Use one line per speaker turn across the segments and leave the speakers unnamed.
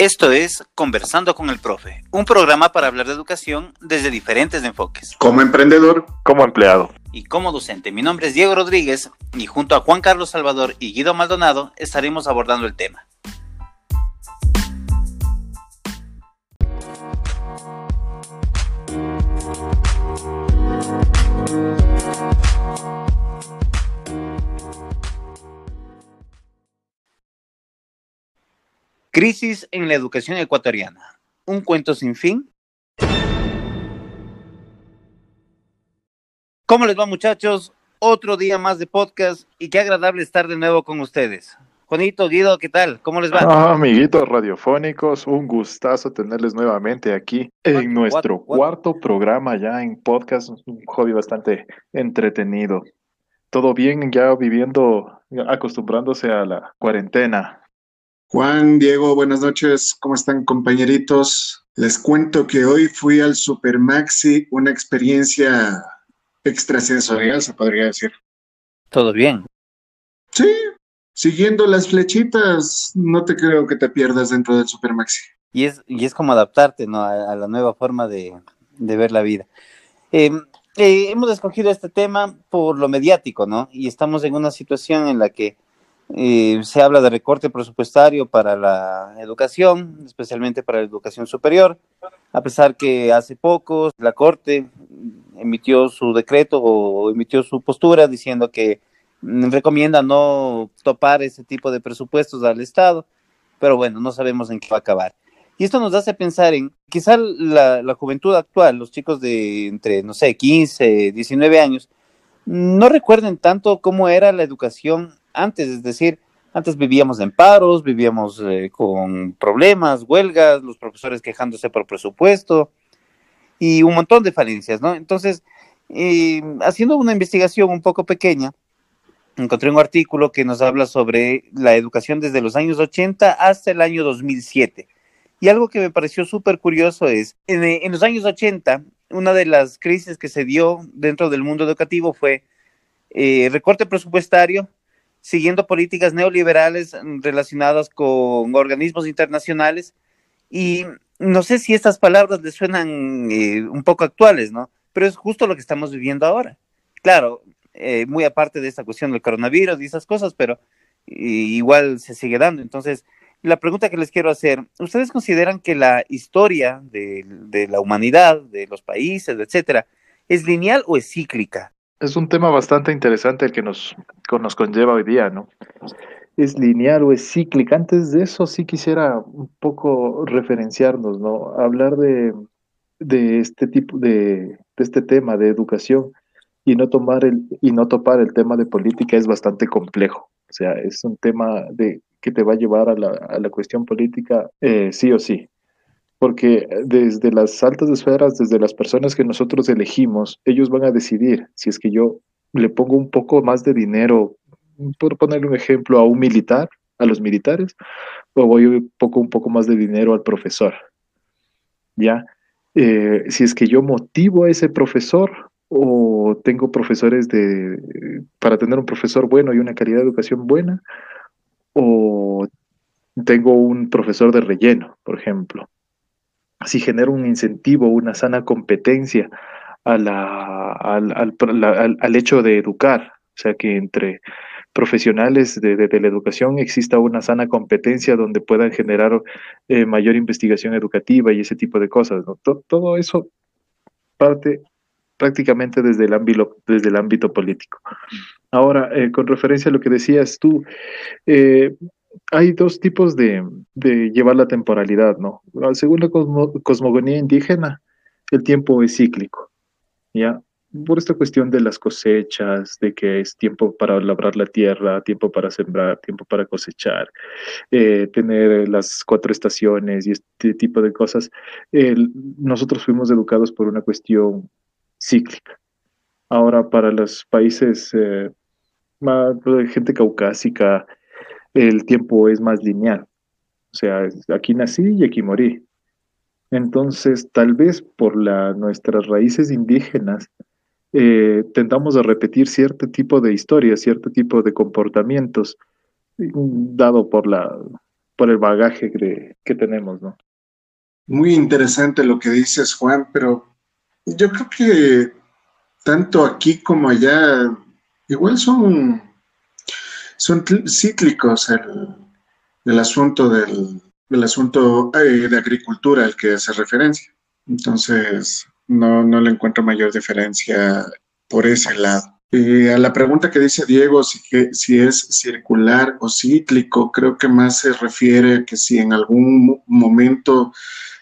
Esto es Conversando con el Profe, un programa para hablar de educación desde diferentes enfoques.
Como emprendedor,
como empleado
y como docente. Mi nombre es Diego Rodríguez y junto a Juan Carlos Salvador y Guido Maldonado estaremos abordando el tema. Crisis en la educación ecuatoriana. Un cuento sin fin. ¿Cómo les va muchachos? Otro día más de podcast y qué agradable estar de nuevo con ustedes. Juanito, Guido, ¿qué tal? ¿Cómo les va?
Ah, amiguitos radiofónicos, un gustazo tenerles nuevamente aquí en nuestro cuarto programa ya en podcast, un hobby bastante entretenido. ¿Todo bien ya viviendo, acostumbrándose a la cuarentena?
Juan, Diego, buenas noches. ¿Cómo están compañeritos? Les cuento que hoy fui al Super Maxi, una experiencia extrasensorial, se podría decir.
¿Todo bien?
Sí, siguiendo las flechitas, no te creo que te pierdas dentro del Super Maxi.
Y es, y es como adaptarte ¿no? a, la nueva forma de, ver la vida. Em, eh, hemos escogido este tema por lo mediático, ¿no? Y estamos en una situación en la que eh, se habla de recorte presupuestario para la educación, especialmente para la educación superior, a pesar que hace poco la Corte emitió su decreto o emitió su postura diciendo que recomienda no topar ese tipo de presupuestos al Estado, pero bueno, no sabemos en qué va a acabar. Y esto nos hace pensar en, quizá la, la juventud actual, los chicos de entre, no sé, 15, 19 años, no recuerden tanto cómo era la educación antes, es decir, antes vivíamos en paros, vivíamos eh, con problemas, huelgas, los profesores quejándose por presupuesto y un montón de falencias, ¿no? Entonces, eh, haciendo una investigación un poco pequeña, encontré un artículo que nos habla sobre la educación desde los años 80 hasta el año 2007. Y algo que me pareció súper curioso es, en, en, los años 80, una de las crisis que se dio dentro del mundo educativo fue eh, recorte presupuestario siguiendo políticas neoliberales relacionadas con organismos internacionales. Y no sé si estas palabras les suenan eh, un poco actuales, ¿no? Pero es justo lo que estamos viviendo ahora. Claro, eh, muy aparte de esta cuestión del coronavirus y esas cosas, pero igual se sigue dando. Entonces, la pregunta que les quiero hacer, ¿ustedes consideran que la historia de la humanidad, de los países, etcétera, es lineal o es cíclica?
Es un tema bastante interesante el que nos, nos conlleva hoy día, ¿no? ¿Es lineal o es cíclica? Antes de eso sí quisiera un poco referenciarnos, ¿no? Hablar de, de este tipo de, de, este tema de educación y no tomar el y no topar el tema de política es bastante complejo. O sea, es un tema de que te va a llevar a la, a la cuestión política eh, sí o sí porque desde las altas esferas, desde las personas que nosotros elegimos, ellos van a decidir si es que yo le pongo un poco más de dinero, por ponerle un ejemplo, a un militar, a los militares, o voy un poco, un poco más de dinero al profesor. ¿Ya? Eh, si es que yo motivo a ese profesor o tengo profesores de, para tener un profesor bueno y una calidad de educación buena, o tengo un profesor de relleno, por ejemplo si genera un incentivo, una sana competencia a la, al, al, al, hecho de educar, o sea, que entre profesionales de, de, la educación exista una sana competencia donde puedan generar eh, mayor investigación educativa y ese tipo de cosas. ¿no? Todo, todo eso parte prácticamente desde el ámbito, desde el ámbito político. Ahora, eh, con referencia a lo que decías tú, eh, hay dos tipos de, llevar la temporalidad, ¿no? Según la cosmogonía indígena, el tiempo es cíclico, ¿ya? Por esta cuestión de las cosechas, de que es tiempo para labrar la tierra, tiempo para sembrar, tiempo para cosechar, eh, tener las cuatro estaciones y este tipo de cosas, nosotros fuimos educados por una cuestión cíclica. Ahora, para los países, eh, más, gente caucásica, el tiempo es más lineal. O sea, aquí nací y aquí morí. Entonces, tal vez por nuestras raíces indígenas, eh, tendamos a repetir cierto tipo de historias, cierto tipo de comportamientos, dado por la, por el bagaje que tenemos, ¿no?
Muy interesante lo que dices, Juan, pero yo creo que tanto aquí como allá, igual son, son cíclicos el, el asunto del, del asunto eh, de agricultura al que hace referencia. Entonces, no, no le encuentro mayor diferencia por ese lado. A la pregunta que dice Diego, si, que, si es circular o cíclico, creo que más se refiere a que si en algún momento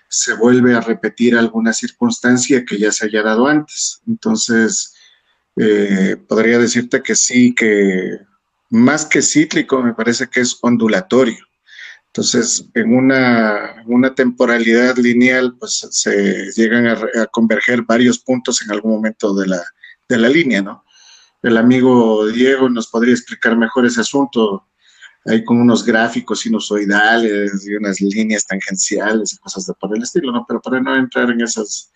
se vuelve a repetir alguna circunstancia que ya se haya dado antes. Entonces, eh, podría decirte que sí, que más que cíclico, me parece que es ondulatorio. Entonces, en una, una temporalidad lineal, pues se llegan a, converger varios puntos en algún momento de la, de la línea, ¿no? El amigo Diego nos podría explicar mejor ese asunto ahí con unos gráficos sinusoidales y unas líneas tangenciales y cosas de por el estilo, ¿no? Pero para no entrar en esas,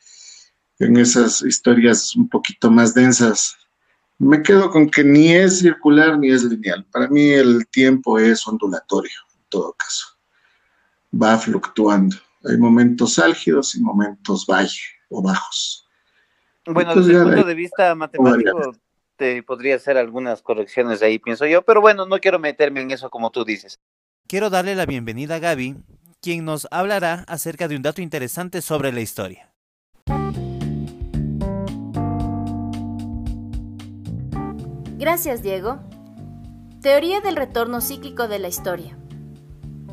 en esas historias un poquito más densas, me quedo con que ni es circular ni es lineal. Para mí el tiempo es ondulatorio, en todo caso. Va fluctuando. Hay momentos álgidos y momentos valle o bajos.
Bueno, desde el punto de vista matemático, podría hacer algunas correcciones ahí, pienso yo, pero bueno, no quiero meterme en eso como tú dices.
Quiero darle la bienvenida a Gaby, quien nos hablará acerca de un dato interesante sobre la historia.
Gracias, Diego. Teoría del retorno cíclico de la historia.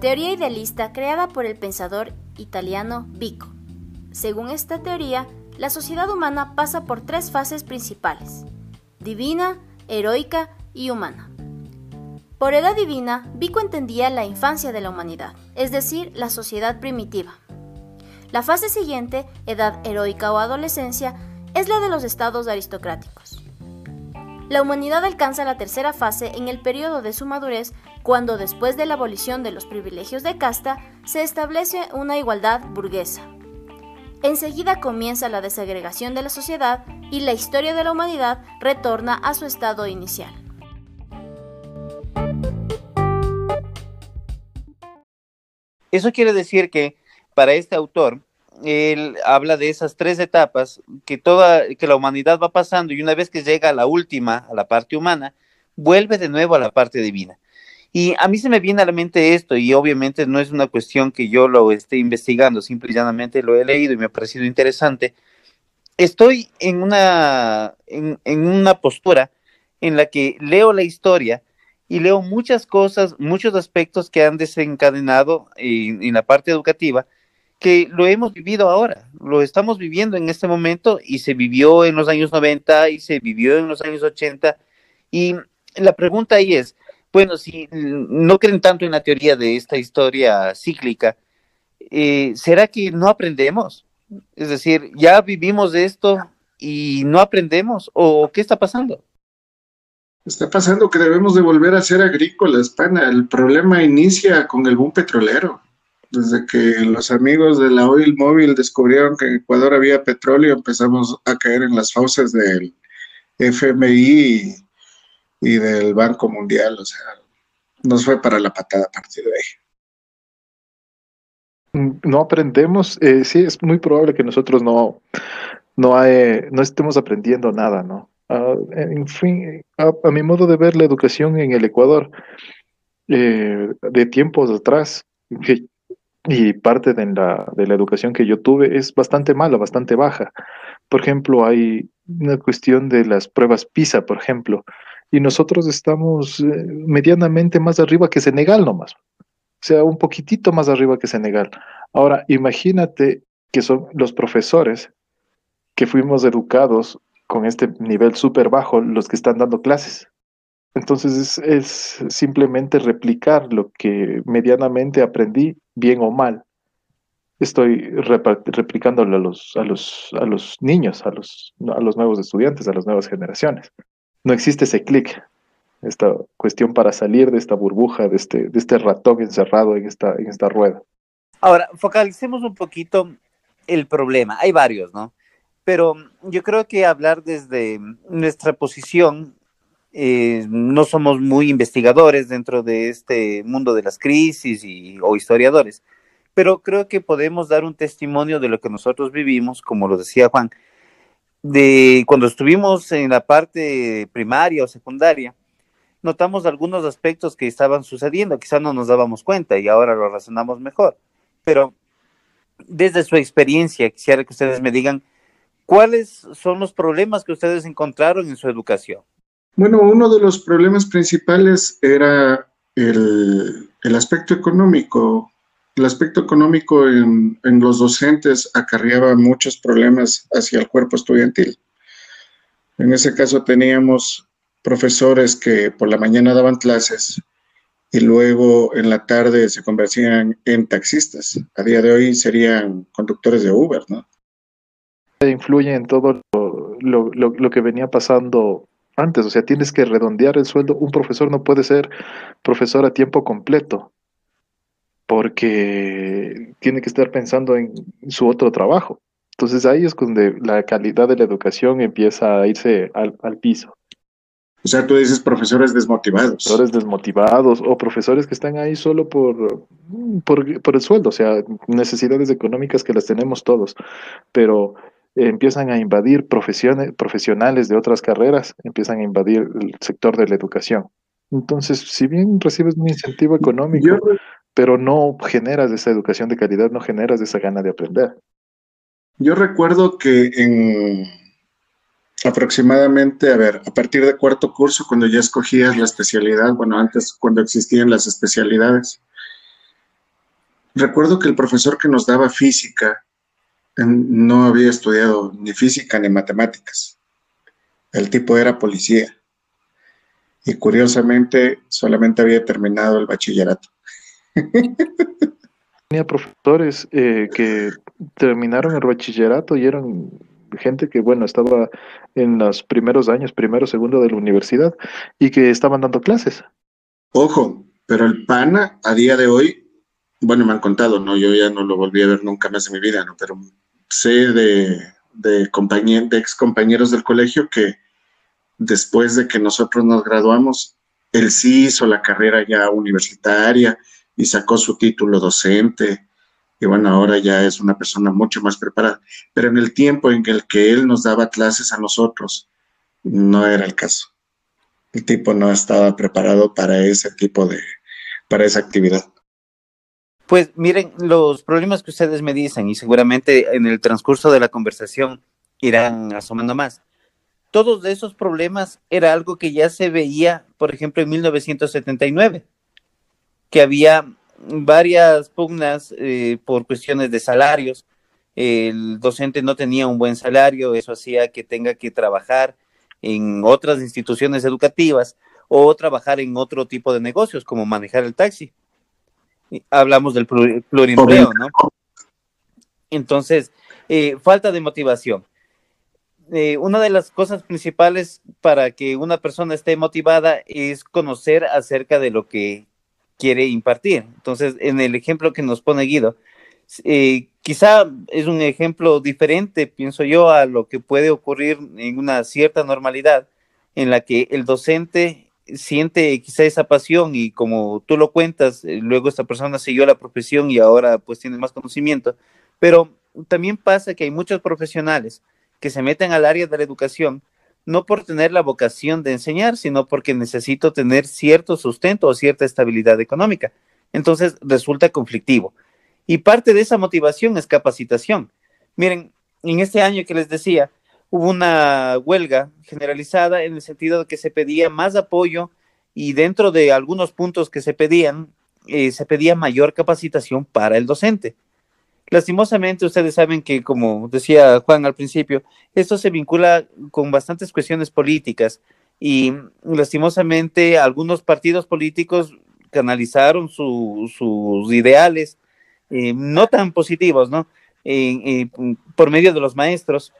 Teoría idealista creada por el pensador italiano Vico. Según esta teoría, la sociedad humana pasa por tres fases principales divina, heroica y humana. Por edad divina, Vico entendía la infancia de la humanidad, es decir, la sociedad primitiva. La fase siguiente, edad heroica o adolescencia, es la de los estados aristocráticos. La humanidad alcanza la tercera fase en el periodo de su madurez, cuando después de la abolición de los privilegios de casta, se establece una igualdad burguesa. Enseguida comienza la desagregación de la sociedad y la historia de la humanidad retorna a su estado inicial.
Eso quiere decir que para este autor, él habla de esas tres etapas que toda que la humanidad va pasando y una vez que llega a la última, a la parte humana, vuelve de nuevo a la parte divina. Y a mí se me viene a la mente esto, y obviamente no es una cuestión que yo lo esté investigando, simple y llanamente lo he leído y me ha parecido interesante. Estoy en una, en, una postura en la que leo la historia y leo muchas cosas, muchos aspectos que han desencadenado en, en, la parte educativa, que lo hemos vivido ahora, lo estamos viviendo en este momento y se vivió en los años 90 y se vivió en los años 80. Y la pregunta ahí es, bueno, si no creen tanto en la teoría de esta historia cíclica, eh, ¿será que no aprendemos? Es decir, ya vivimos de esto y no aprendemos, ¿o qué está pasando?
Está pasando que debemos de volver a ser agrícolas, pana. El problema inicia con el boom petrolero. Desde que los amigos de la Oil Móvil descubrieron que en Ecuador había petróleo, empezamos a caer en las fauces del FMI y del Banco Mundial, o sea, nos fue para la patada a partir de ahí.
Mm, no aprendemos, eh, sí, es muy probable que nosotros no, no, no estemos aprendiendo nada, ¿no? Ah, en fin, a, mi modo de ver la educación en el Ecuador, eh, de tiempos atrás, y parte de la, de la educación que yo tuve es bastante mala, bastante baja. Por ejemplo, hay una cuestión de las pruebas PISA, por ejemplo, y nosotros estamos eh, medianamente más arriba que Senegal nomás. O sea, un poquitito más arriba que Senegal. Ahora, imagínate que son los profesores que fuimos educados con este nivel súper bajo los que están dando clases. Entonces es, simplemente replicar lo que medianamente aprendí, bien o mal. Estoy replicándolo a los, a los, a los niños, a los, a los nuevos estudiantes, a las nuevas generaciones no existe ese clic, esta cuestión para salir de esta burbuja, de este, de este ratón encerrado en esta, en esta rueda.
Ahora, focalicemos un poquito el problema. Hay varios, ¿no? Pero yo creo que hablar desde nuestra posición eh, no somos muy investigadores dentro de este mundo de las crisis y, o historiadores, pero creo que podemos dar un testimonio de lo que nosotros vivimos, como lo decía Juan, de cuando estuvimos en la parte primaria o secundaria, notamos algunos aspectos que estaban sucediendo, quizás no nos dábamos cuenta y ahora lo razonamos mejor, pero desde su experiencia, quisiera que ustedes me digan cuáles son los problemas que ustedes encontraron en su educación.
Bueno, uno de los problemas principales era el, aspecto económico. El aspecto económico en, en, los docentes acarreaba muchos problemas hacia el cuerpo estudiantil. En ese caso teníamos profesores que por la mañana daban clases y luego en la tarde se convertían en taxistas. A día de hoy serían conductores de Uber, ¿no?
Influye en todo lo, lo, lo que venía pasando antes, o sea, tienes que redondear el sueldo. Un profesor no puede ser profesor a tiempo completo porque tiene que estar pensando en su otro trabajo. Entonces ahí es donde la calidad de la educación empieza a irse al, al piso.
O sea, tú dices profesores desmotivados.
Profesores desmotivados o profesores que están ahí solo por, por, por el sueldo, o sea, necesidades económicas que las tenemos todos, pero empiezan a invadir profesiones, profesionales de otras carreras, empiezan a invadir el sector de la educación. Entonces, si bien recibes un incentivo económico, pero no generas esa educación de calidad, no generas esa gana de aprender.
Yo recuerdo que en aproximadamente, a ver, a partir de cuarto curso, cuando ya escogías la especialidad, bueno, antes cuando existían las especialidades, recuerdo que el profesor que nos daba física no había estudiado ni física ni matemáticas. El tipo era policía. Y curiosamente solamente había terminado el bachillerato.
Tenía profesores eh, que terminaron el bachillerato y eran gente que, bueno, estaba en los primeros años, primero, segundo de la universidad y que estaban dando clases.
Ojo, pero el PANA a día de hoy, bueno, me han contado, ¿no? Yo ya no lo volví a ver nunca más en mi vida, ¿no? Pero sé de, de, de ex compañeros del colegio que después de que nosotros nos graduamos, él sí hizo la carrera ya universitaria y sacó su título docente. Y bueno, ahora ya es una persona mucho más preparada. Pero en el tiempo en el que él nos daba clases a nosotros, no era el caso. El tipo no estaba preparado para ese tipo de, para esa actividad.
Pues miren, los problemas que ustedes me dicen y seguramente en el transcurso de la conversación irán asomando más. Todos esos problemas era algo que ya se veía, por ejemplo, en 1979, que había varias pugnas eh, por cuestiones de salarios. El docente no tenía un buen salario, eso hacía que tenga que trabajar en otras instituciones educativas o trabajar en otro tipo de negocios, como manejar el taxi hablamos del plurimpleo, ¿no? Entonces, eh, falta de motivación. Eh, una de las cosas principales para que una persona esté motivada es conocer acerca de lo que quiere impartir. Entonces, en el ejemplo que nos pone Guido, eh, quizá es un ejemplo diferente, pienso yo, a lo que puede ocurrir en una cierta normalidad en la que el docente siente quizá esa pasión y como tú lo cuentas, eh, luego esta persona siguió la profesión y ahora pues tiene más conocimiento, pero también pasa que hay muchos profesionales que se meten al área de la educación no por tener la vocación de enseñar, sino porque necesito tener cierto sustento o cierta estabilidad económica. Entonces resulta conflictivo. Y parte de esa motivación es capacitación. Miren, en este año que les decía, hubo una huelga generalizada en el sentido de que se pedía más apoyo y dentro de algunos puntos que se pedían, eh, se pedía mayor capacitación para el docente. Lastimosamente, ustedes saben que, como decía Juan al principio, esto se vincula con bastantes cuestiones políticas y lastimosamente algunos partidos políticos canalizaron sus ideales eh, no tan positivos, ¿no? por medio de los maestros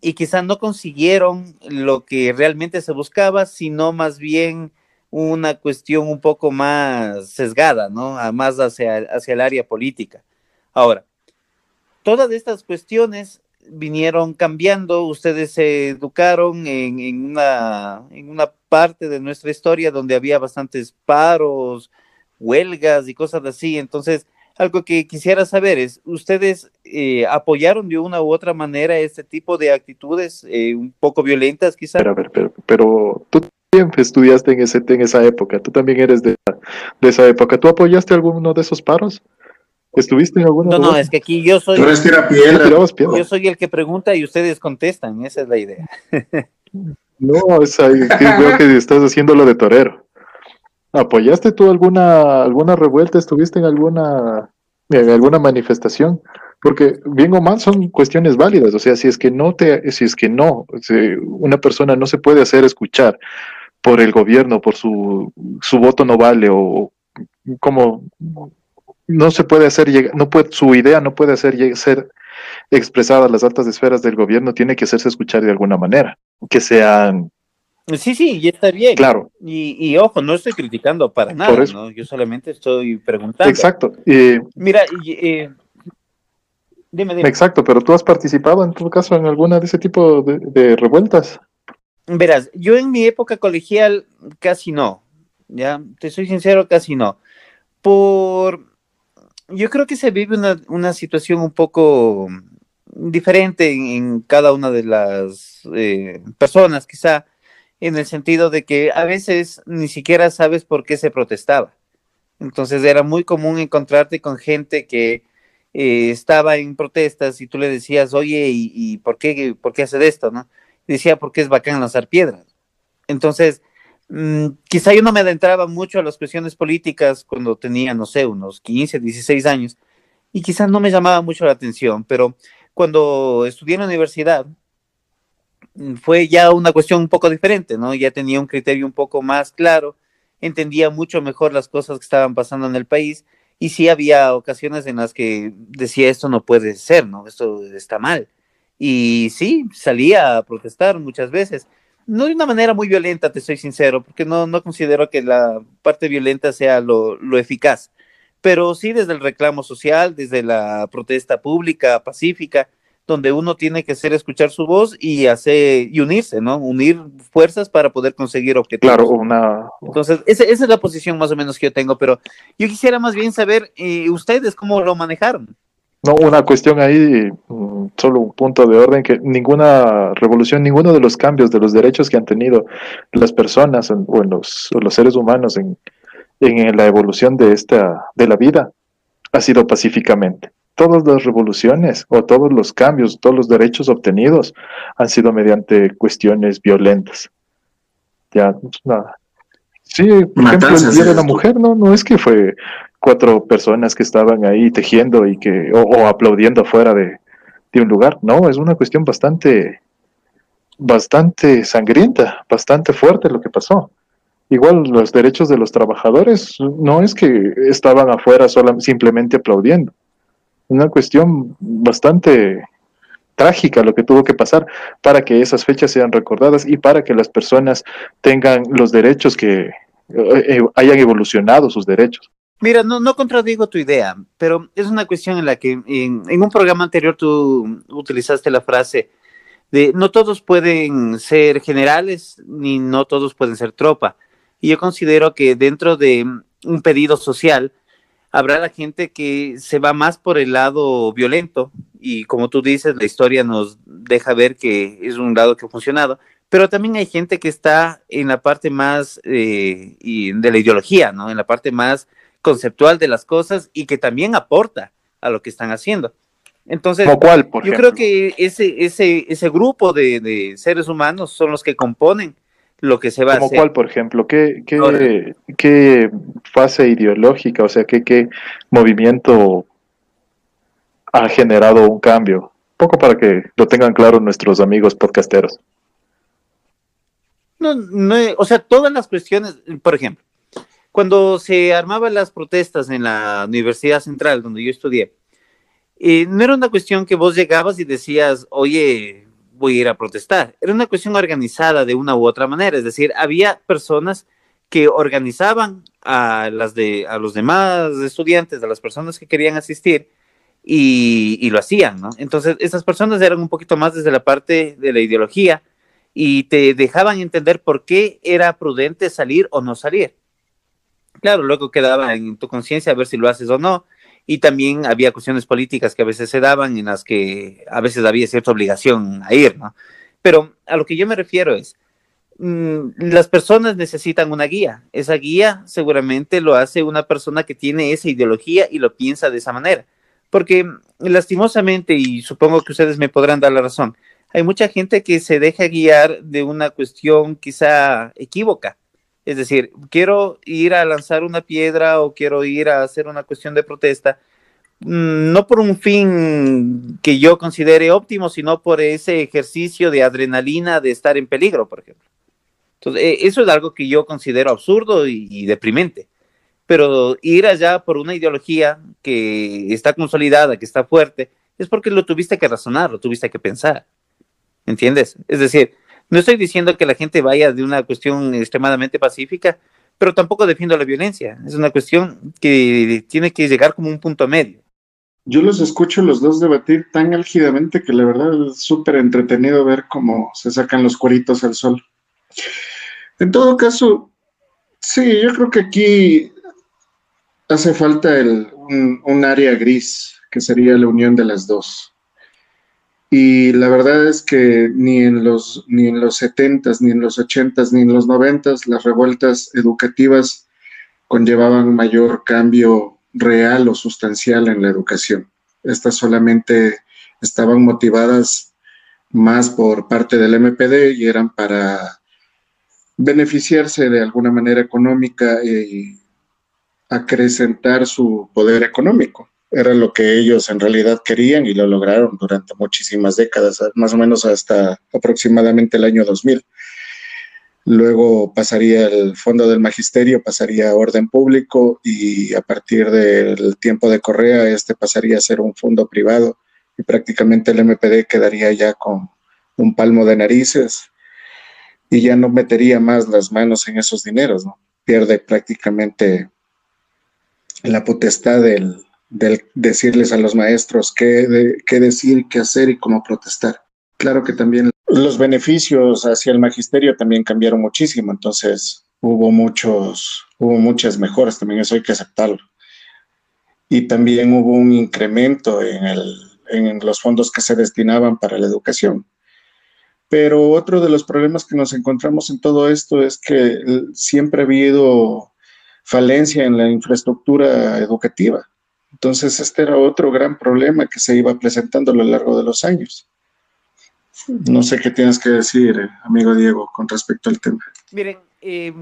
y quizá no consiguieron lo que realmente se buscaba, sino más bien una cuestión un poco más sesgada, ¿no? Más hacia, hacia el área política. Ahora, todas estas cuestiones vinieron cambiando, ustedes se educaron en, en, una, en una parte de nuestra historia donde había bastantes paros, huelgas y cosas así. Entonces, algo que quisiera saber es, ¿ustedes eh, apoyaron de una u otra manera este tipo de actitudes eh, un poco violentas quizás?
Pero, pero, pero, tú también estudiaste en, ese, en esa época, tú también eres de, de esa época. ¿Tú apoyaste alguno de esos paros? ¿Estuviste en alguno?
No, no, es que aquí yo soy. Yo soy el que pregunta y ustedes contestan, esa es la idea.
no, es ahí, veo que estás haciendo lo de torero. ¿Apoyaste tú alguna, alguna revuelta? ¿Estuviste en alguna, alguna manifestación? Porque bien o mal son cuestiones válidas. O sea, si es que no te, si es que no, una persona no se puede hacer escuchar por el gobierno, por su, su voto no vale o como no se puede hacer no puede, su idea no puede hacer ser expresada a las altas esferas del gobierno, tiene que hacerse escuchar de alguna manera, que sean
Sí, sí, y está bien.
Claro.
Y, y ojo, no estoy criticando para nada, ¿no? Yo solamente estoy preguntando.
Exacto.
Mira, eh, dime, dime.
Exacto, pero tú has participado en tu caso en alguna de ese tipo de, de revueltas.
Verás, yo en mi época colegial casi no, ya, te soy sincero, casi no. Por yo creo que se vive una, situación un poco diferente en, cada una de las eh, personas, quizá en el sentido de que a veces ni siquiera sabes por qué se protestaba. Entonces era muy común encontrarte con gente que eh, estaba en protestas y tú le decías, oye, ¿y, por, qué, por qué hace esto? ¿no? decía, porque es bacán lanzar piedras. Entonces, Mm, quizá yo no me adentraba mucho a las cuestiones políticas cuando tenía, no sé, unos 15, 16 años, y quizás no me llamaba mucho la atención, pero cuando estudié en la universidad, fue ya una cuestión un poco diferente, ¿no? Ya tenía un criterio un poco más claro, entendía mucho mejor las cosas que estaban pasando en el país, y sí había ocasiones en las que decía, esto no puede ser, ¿no? Esto está mal. Y sí, salía a protestar muchas veces no de una manera muy violenta, te soy sincero, porque no, no considero que la parte violenta sea lo, lo, eficaz, pero sí desde el reclamo social, desde la protesta pública, pacífica, donde uno tiene que hacer escuchar su voz y hacer y unirse, ¿no? Unir fuerzas para poder conseguir objetivos.
Claro, una.
Entonces, esa, esa es la posición más o menos que yo tengo, pero yo quisiera más bien saber, eh, ¿ustedes cómo lo manejaron?
No, una cuestión ahí, mm, solo un punto de orden, que ninguna revolución, ninguno de los cambios de los derechos que han tenido las personas o, los, los, seres humanos en, en, la evolución de, esta, de la vida ha sido pacíficamente. Todas las revoluciones o todos los cambios, todos los derechos obtenidos han sido mediante cuestiones violentas. Ya, nada. Sí, por ejemplo, el Día de la Mujer, no, no es que fue cuatro personas que estaban ahí tejiendo y que, o, aplaudiendo fuera de, de, un lugar. No, es una cuestión bastante, bastante sangrienta, bastante fuerte lo que pasó. Igual los derechos de los trabajadores no es que estaban afuera solo, simplemente aplaudiendo. Una cuestión bastante trágica lo que tuvo que pasar para que esas fechas sean recordadas y para que las personas tengan los derechos que eh, eh, hayan evolucionado sus derechos.
Mira, no, no contradigo tu idea, pero es una cuestión en la que en, un programa anterior tú utilizaste la frase de no todos pueden ser generales ni no todos pueden ser tropa. Y yo considero que dentro de un pedido social habrá la gente que se va más por el lado violento y como tú dices, la historia nos deja ver que es un lado que ha funcionado, pero también hay gente que está en la parte más eh, de la ideología, ¿no? En la parte más conceptual de las cosas y que también aporta a lo que están haciendo. Entonces, yo creo que ese, ese, ese grupo de, seres humanos son los que componen lo que se va a hacer.
cuál, por ejemplo? ¿Qué, qué, qué fase ideológica, o sea, qué, qué movimiento ha generado un cambio? poco para que lo tengan claro nuestros amigos podcasteros.
No, no, o sea, todas las cuestiones, por ejemplo, cuando se armaban las protestas en la Universidad Central, donde yo estudié, eh, no era una cuestión que vos llegabas y decías, oye, voy a ir a protestar. Era una cuestión organizada de una u otra manera. Es decir, había personas que organizaban a, las de, a los demás estudiantes, a las personas que querían asistir, y, lo hacían, ¿no? Entonces, esas personas eran un poquito más desde la parte de la ideología y te dejaban entender por qué era prudente salir o no salir. Claro, luego quedaba en tu conciencia a ver si lo haces o no, y también había cuestiones políticas que a veces se daban en las que a veces había cierta obligación a ir, ¿no? Pero a lo que yo me refiero es, mm, las personas necesitan una guía. Esa guía seguramente lo hace una persona que tiene esa ideología y lo piensa de esa manera. Porque lastimosamente, y supongo que ustedes me podrán dar la razón, hay mucha gente que se deja guiar de una cuestión quizá equívoca. Es decir, quiero ir a lanzar una piedra o quiero ir a hacer una cuestión de protesta, mm, no por un fin que yo considere óptimo, sino por ese ejercicio de adrenalina de estar en peligro, por ejemplo. Entonces, eh, eso es algo que yo considero absurdo y deprimente pero ir allá por una ideología que está consolidada, que está fuerte, es porque lo tuviste que razonar, lo tuviste que pensar. ¿Entiendes? Es decir, no estoy diciendo que la gente vaya de una cuestión extremadamente pacífica, pero tampoco defiendo la violencia. Es una cuestión que tiene que llegar como un punto medio.
Yo los escucho los dos debatir tan álgidamente que la verdad es súper entretenido ver cómo se sacan los cueritos al sol. En todo caso, sí, yo creo que aquí hace falta el, un, área gris, que sería la unión de las dos. Y la verdad es que ni en los, ni en los 70s, ni en los 80s, ni en los 90s, las revueltas educativas conllevaban mayor cambio real o sustancial en la educación. Estas solamente estaban motivadas más por parte del MPD y eran para beneficiarse de alguna manera económica y acrecentar su poder económico. Era lo que ellos en realidad querían y lo lograron durante muchísimas décadas, más o menos hasta aproximadamente el año 2000. Luego pasaría el fondo del magisterio, pasaría a orden público y a partir del tiempo de Correa, este pasaría a ser un fondo privado y prácticamente el MPD quedaría ya con un palmo de narices y ya no metería más las manos en esos dineros, ¿no? Pierde prácticamente la potestad del, decirles a los maestros qué, qué decir, qué hacer y cómo protestar. Claro que también los beneficios hacia el magisterio también cambiaron muchísimo, entonces hubo muchos, hubo muchas mejoras, también eso hay que aceptarlo. Y también hubo un incremento en, en los fondos que se destinaban para la educación. Pero otro de los problemas que nos encontramos en todo esto es que siempre ha habido falencia en la infraestructura educativa. Entonces, este era otro gran problema que se iba presentando a lo largo de los años. No sé qué tienes que decir, amigo Diego, con respecto al tema.
Miren, eh,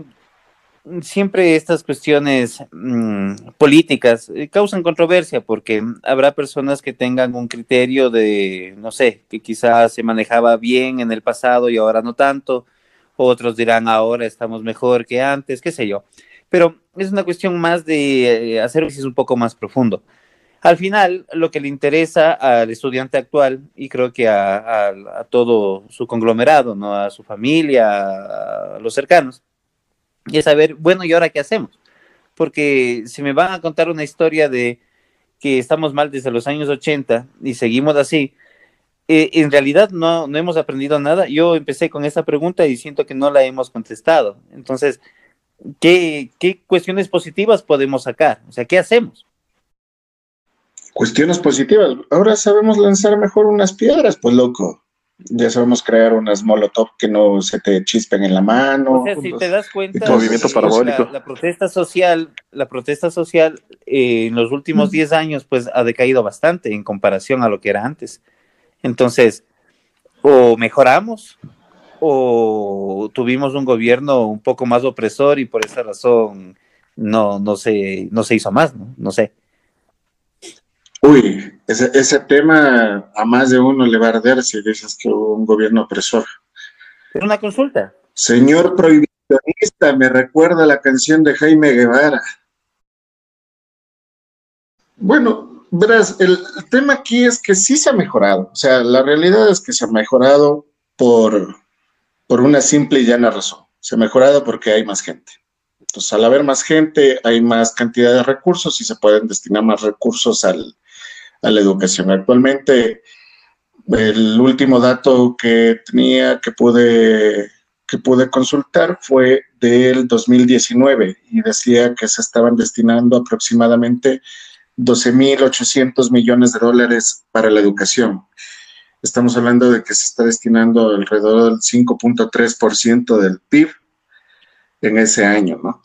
siempre estas cuestiones mm, políticas eh, causan controversia porque habrá personas que tengan un criterio de, no sé, que quizás se manejaba bien en el pasado y ahora no tanto. Otros dirán ahora estamos mejor que antes, qué sé yo pero es una cuestión más de eh, hacer un un poco más profundo. Al final, lo que le interesa al estudiante actual, y creo que a, todo su conglomerado, ¿no? a su familia, a los cercanos, es saber, bueno, ¿y ahora qué hacemos? Porque si me van a contar una historia de que estamos mal desde los años 80 y seguimos así, eh, en realidad no, no hemos aprendido nada. Yo empecé con esa pregunta y siento que no la hemos contestado. Entonces, ¿qué, cuestiones positivas podemos sacar? O sea, ¿qué hacemos?
Cuestiones positivas. Ahora sabemos lanzar mejor unas piedras, pues loco. Ya sabemos crear unas molotov que no se te chispen en la mano.
O sea, si te das cuenta,
movimiento parabólico.
La, protesta social, la protesta social eh, en los últimos 10 años, pues ha decaído bastante en comparación a lo que era antes. Entonces, o mejoramos o tuvimos un gobierno un poco más opresor y por esa razón no, no, se, no se hizo más, ¿no? No sé.
Uy, ese, ese tema a más de uno le va a arder si dices que hubo un gobierno opresor.
Es una consulta.
Señor prohibicionista, me recuerda la canción de Jaime Guevara. Bueno, verás, el tema aquí es que sí se ha mejorado. O sea, la realidad es que se ha mejorado por por una simple y llana razón. Se ha mejorado porque hay más gente. Entonces, al haber más gente, hay más cantidad de recursos y se pueden destinar más recursos al, a la educación. Actualmente, el último dato que tenía, que pude, que pude consultar, fue del 2019 y decía que se estaban destinando aproximadamente 12.800 millones de dólares para la educación. Estamos hablando de que se está destinando alrededor del 5.3% del PIB en ese año, ¿no?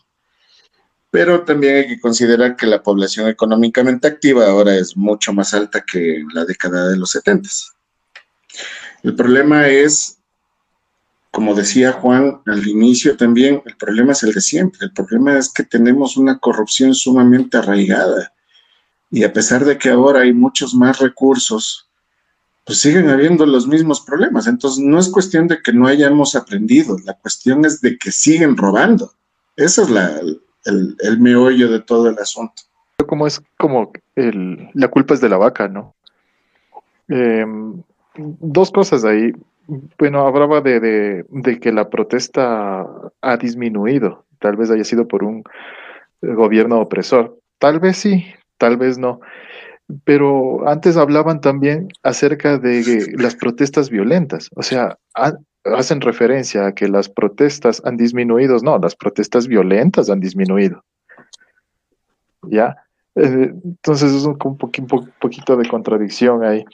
Pero también hay que considerar que la población económicamente activa ahora es mucho más alta que en la década de los 70. El problema es, como decía Juan al inicio también, el problema es el de siempre. El problema es que tenemos una corrupción sumamente arraigada. Y a pesar de que ahora hay muchos más recursos, pues siguen habiendo los mismos problemas. Entonces, no es cuestión de que no hayamos aprendido, la cuestión es de que siguen robando. Esa es la, el, meollo de todo el asunto.
Como es como el, la culpa es de la vaca, ¿no? Em, dos cosas ahí. Bueno, hablaba de, de, que la protesta ha disminuido. Tal vez haya sido por un gobierno opresor. Tal vez sí, tal vez no pero antes hablaban también acerca de las protestas violentas, o sea, hacen referencia a que las protestas han disminuido, no, las protestas violentas han disminuido. ¿Ya? Eh, entonces es un, poquito de contradicción ahí,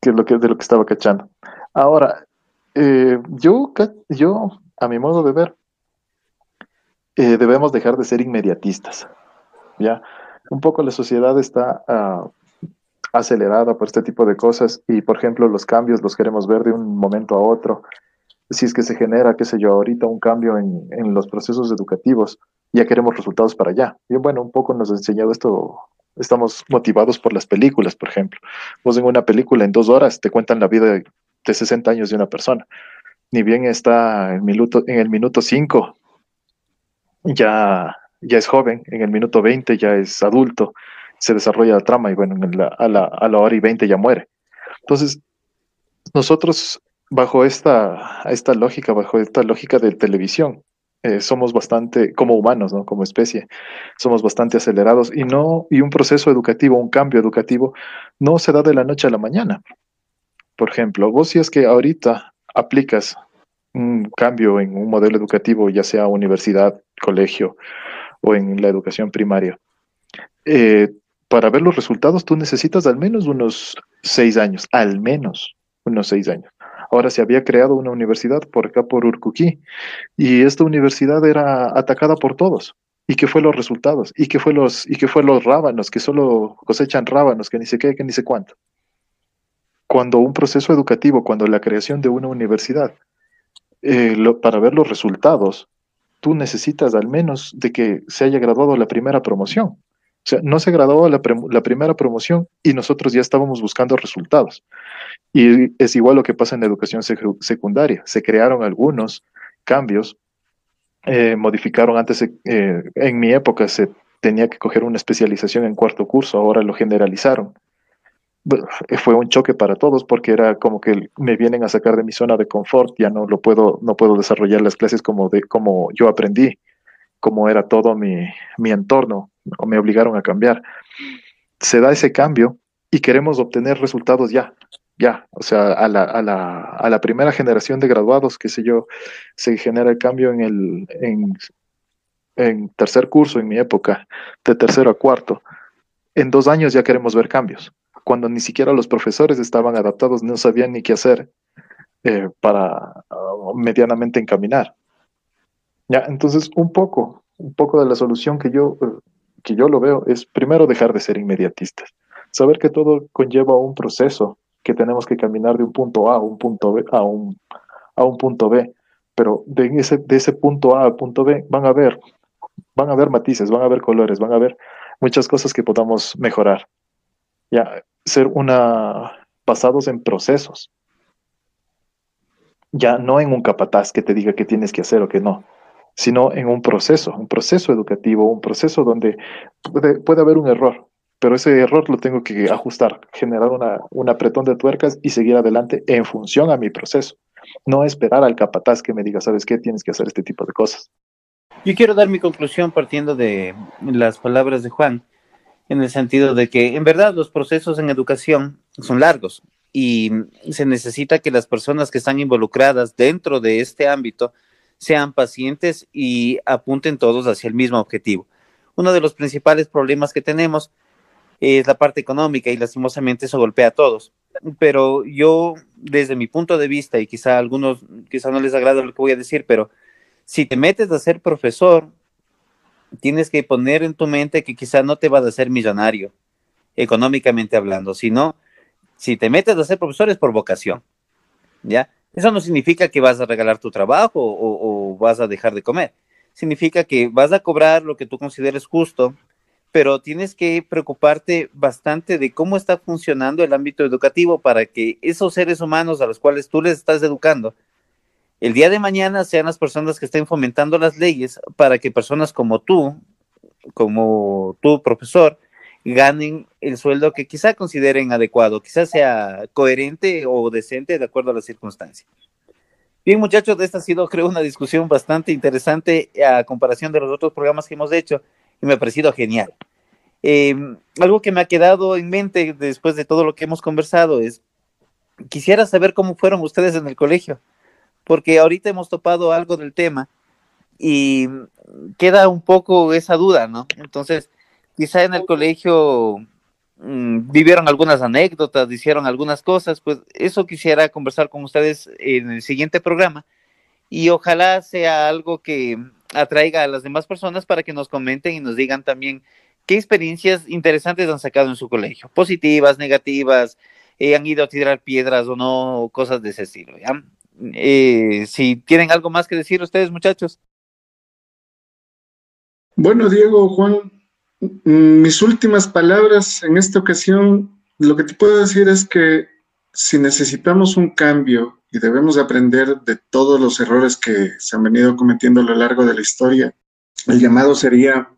que lo que, de lo que estaba cachando. Ahora, eh, yo, yo, a mi modo de ver, eh, debemos dejar de ser inmediatistas, ¿ya? Un poco la sociedad está ah, acelerada por este tipo de cosas y, por ejemplo, los cambios los queremos ver de un momento a otro. Si es que se genera, qué sé yo, ahorita un cambio en, en los procesos educativos, ya queremos resultados para allá. Y bueno, un poco nos ha enseñado esto, estamos motivados por las películas, por ejemplo. Vos en una película en dos horas te cuentan la vida de, 60 años de una persona. Ni bien está en, minuto, en el minuto 5, ya, ya es joven, en el minuto 20 ya es adulto, se desarrolla la trama y bueno, a, la, a la hora y veinte ya muere. Entonces, nosotros bajo esta, esta lógica, bajo esta lógica de televisión, eh, somos bastante, como humanos, ¿no? como especie, somos bastante acelerados y no, y un proceso educativo, un cambio educativo, no se da de la noche a la mañana. Por ejemplo, vos si es que ahorita aplicas un cambio en un modelo educativo, ya sea universidad, colegio o en la educación primaria, eh, para ver los resultados tú necesitas al menos unos seis años, al menos unos seis años. Ahora se había creado una universidad por acá por Urcuquí y esta universidad era atacada por todos. ¿Y qué fue los resultados? ¿Y qué fue los, y qué fue los rábanos que solo cosechan rábanos, que ni sé qué, que ni sé cuánto? Cuando un proceso educativo, cuando la creación de una universidad, eh, para ver los resultados, tú necesitas al menos de que se haya graduado la primera promoción. O sea, no se graduó la, primera promoción y nosotros ya estábamos buscando resultados. Y es igual lo que pasa en la educación secundaria. Se crearon algunos cambios, eh, modificaron antes, eh, en mi época se tenía que coger una especialización en cuarto curso, ahora lo generalizaron. Fue un choque para todos porque era como que me vienen a sacar de mi zona de confort, ya no lo puedo, no puedo desarrollar las clases como, como yo aprendí, como era todo mi, mi entorno o me obligaron a cambiar. Se da ese cambio y queremos obtener resultados ya, ya, o sea, a la, a la, a la primera generación de graduados, qué sé yo, se genera el cambio en el en, tercer curso, en mi época, de tercero a cuarto. En dos años ya queremos ver cambios, cuando ni siquiera los profesores estaban adaptados, no sabían ni qué hacer eh, para uh, medianamente encaminar. Ya, entonces, un poco, un poco de la solución que yo que yo lo veo es primero dejar de ser inmediatistas, saber que todo conlleva un proceso, que tenemos que caminar de un punto A a un punto B, a un, a un punto B, pero de ese, de ese punto A al punto B van a ver, van a ver matices, van a ver colores, van a ver muchas cosas que podamos mejorar. Ya, ser una, basados en procesos. Ya no en un capataz que te diga qué tienes que hacer o qué no, sino en un proceso, un proceso educativo, un proceso donde puede, haber un error, pero ese error lo tengo que ajustar, generar una, un apretón de tuercas y seguir adelante en función a mi proceso. No esperar al capataz que me diga, ¿sabes qué? Tienes que hacer este tipo de cosas.
Yo quiero dar mi conclusión partiendo de las palabras de Juan. en el sentido de que en verdad los procesos en educación son largos y se necesita que las personas que están involucradas dentro de este ámbito sean pacientes y apunten todos hacia el mismo objetivo. Uno de los principales problemas que tenemos es la parte económica y lastimosamente eso golpea a todos. Pero yo, desde mi punto de vista, y quizá a algunos, quizá no les agrada lo que voy a decir, pero si te metes a ser profesor, tienes que poner en tu mente que quizá no te vas a ser millonario, económicamente hablando, sino si te metes a ser profesor es por vocación, ¿ya? Eso no significa que vas a regalar tu trabajo o, vas a dejar de comer. Significa que vas a cobrar lo que tú consideres justo, pero tienes que preocuparte bastante de cómo está funcionando el ámbito educativo para que esos seres humanos a los cuales tú les estás educando, el día de mañana sean las personas que estén fomentando las leyes para que personas como tú, como tu profesor, ganen el sueldo que quizá consideren adecuado, quizás sea coherente o decente de acuerdo a las circunstancias. Bien, muchachos, esta ha sido, creo, una discusión bastante interesante a comparación de los otros programas que hemos hecho y me ha parecido genial. Eh, algo que me ha quedado en mente después de todo lo que hemos conversado es, quisiera saber cómo fueron ustedes en el colegio, porque ahorita hemos topado algo del tema y queda un poco esa duda, ¿no? Entonces, quizá en el colegio mmm, vivieron algunas anécdotas, hicieron algunas cosas, pues eso quisiera conversar con ustedes en el siguiente programa y ojalá sea algo que atraiga a las demás personas para que nos comenten y nos digan también qué experiencias interesantes han sacado en su colegio, positivas, negativas, eh, han ido a tirar piedras o no, cosas de ese estilo. ¿ya? Eh, si tienen algo más que decir ustedes, muchachos.
Bueno, Diego, Juan, mis últimas palabras en esta ocasión, lo que te puedo decir es que si necesitamos un cambio y debemos aprender de todos los errores que se han venido cometiendo a lo largo de la historia. El llamado sería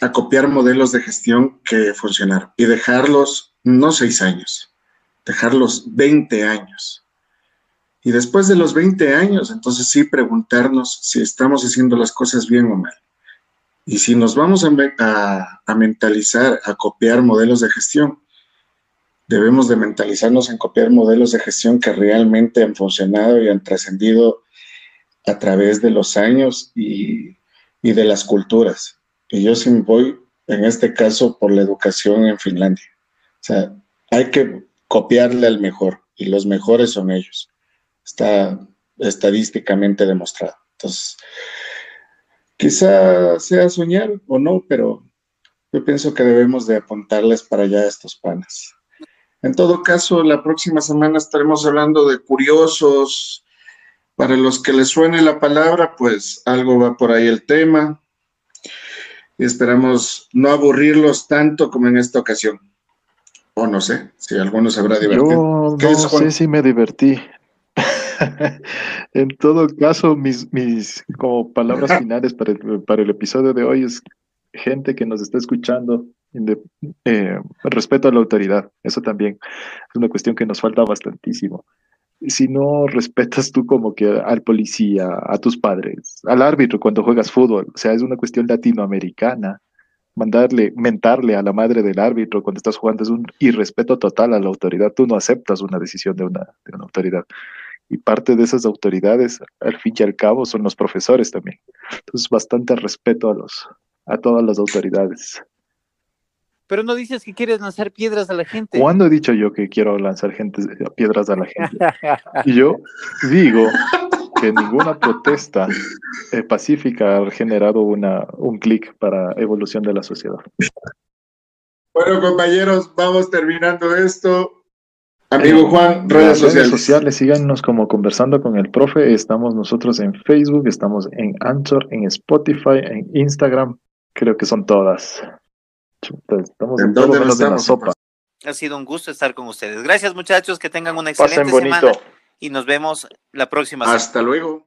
a copiar modelos de gestión que funcionaron y dejarlos no seis años, dejarlos 20 años. Y después de los 20 años, entonces sí preguntarnos si estamos haciendo las cosas bien o mal. Y si nos vamos a, a, a mentalizar, a copiar modelos de gestión, debemos de mentalizarnos en copiar modelos de gestión que realmente han funcionado y han trascendido a través de los años y, y, de las culturas. Y yo sí voy, en este caso, por la educación en Finlandia. O sea, hay que copiarle al mejor y los mejores son ellos. Está estadísticamente demostrado. Entonces, quizá sea soñar o no, pero yo pienso que debemos de apuntarles para allá a estos panes. En todo caso, la próxima semana estaremos hablando de curiosos. Para los que les suene la palabra, pues algo va por ahí el tema. Y esperamos no aburrirlos tanto como en esta ocasión. O no sé, si alguno se habrá divertido.
Yo no sé si me divertí. en todo caso, mis, mis como palabras finales para el, para el episodio de hoy es gente que nos está escuchando, de, eh, respeto a la autoridad, eso también es una cuestión que nos falta bastantísimo. Si no respetas tú como que al policía, a tus padres, al árbitro cuando juegas fútbol, o sea, es una cuestión latinoamericana. Mandarle, mentarle a la madre del árbitro cuando estás jugando es un irrespeto total a la autoridad. Tú no aceptas una decisión de una, de una autoridad. Y parte de esas autoridades, al fin y al cabo, son los profesores también. Entonces, bastante respeto a, los, a todas las autoridades.
Pero no dices que quieres lanzar piedras a la gente.
¿Cuándo he dicho yo que quiero lanzar gente, piedras a la gente? Y yo digo que ninguna protesta eh, pacífica ha generado una, un clic para evolución de la sociedad.
Bueno, compañeros, vamos terminando esto. Amigo Juan, redes sociales.
redes sociales, síganos como conversando con el profe. Estamos nosotros en Facebook, estamos en Anchor, en Spotify, en Instagram. Creo que son todas. Estamos
¿En
en
dónde
todo menos en la sopa.
Ha sido un gusto estar con ustedes. Gracias, muchachos, que tengan una excelente
Pasen bonito.
semana y nos vemos la próxima semana.
Hasta luego.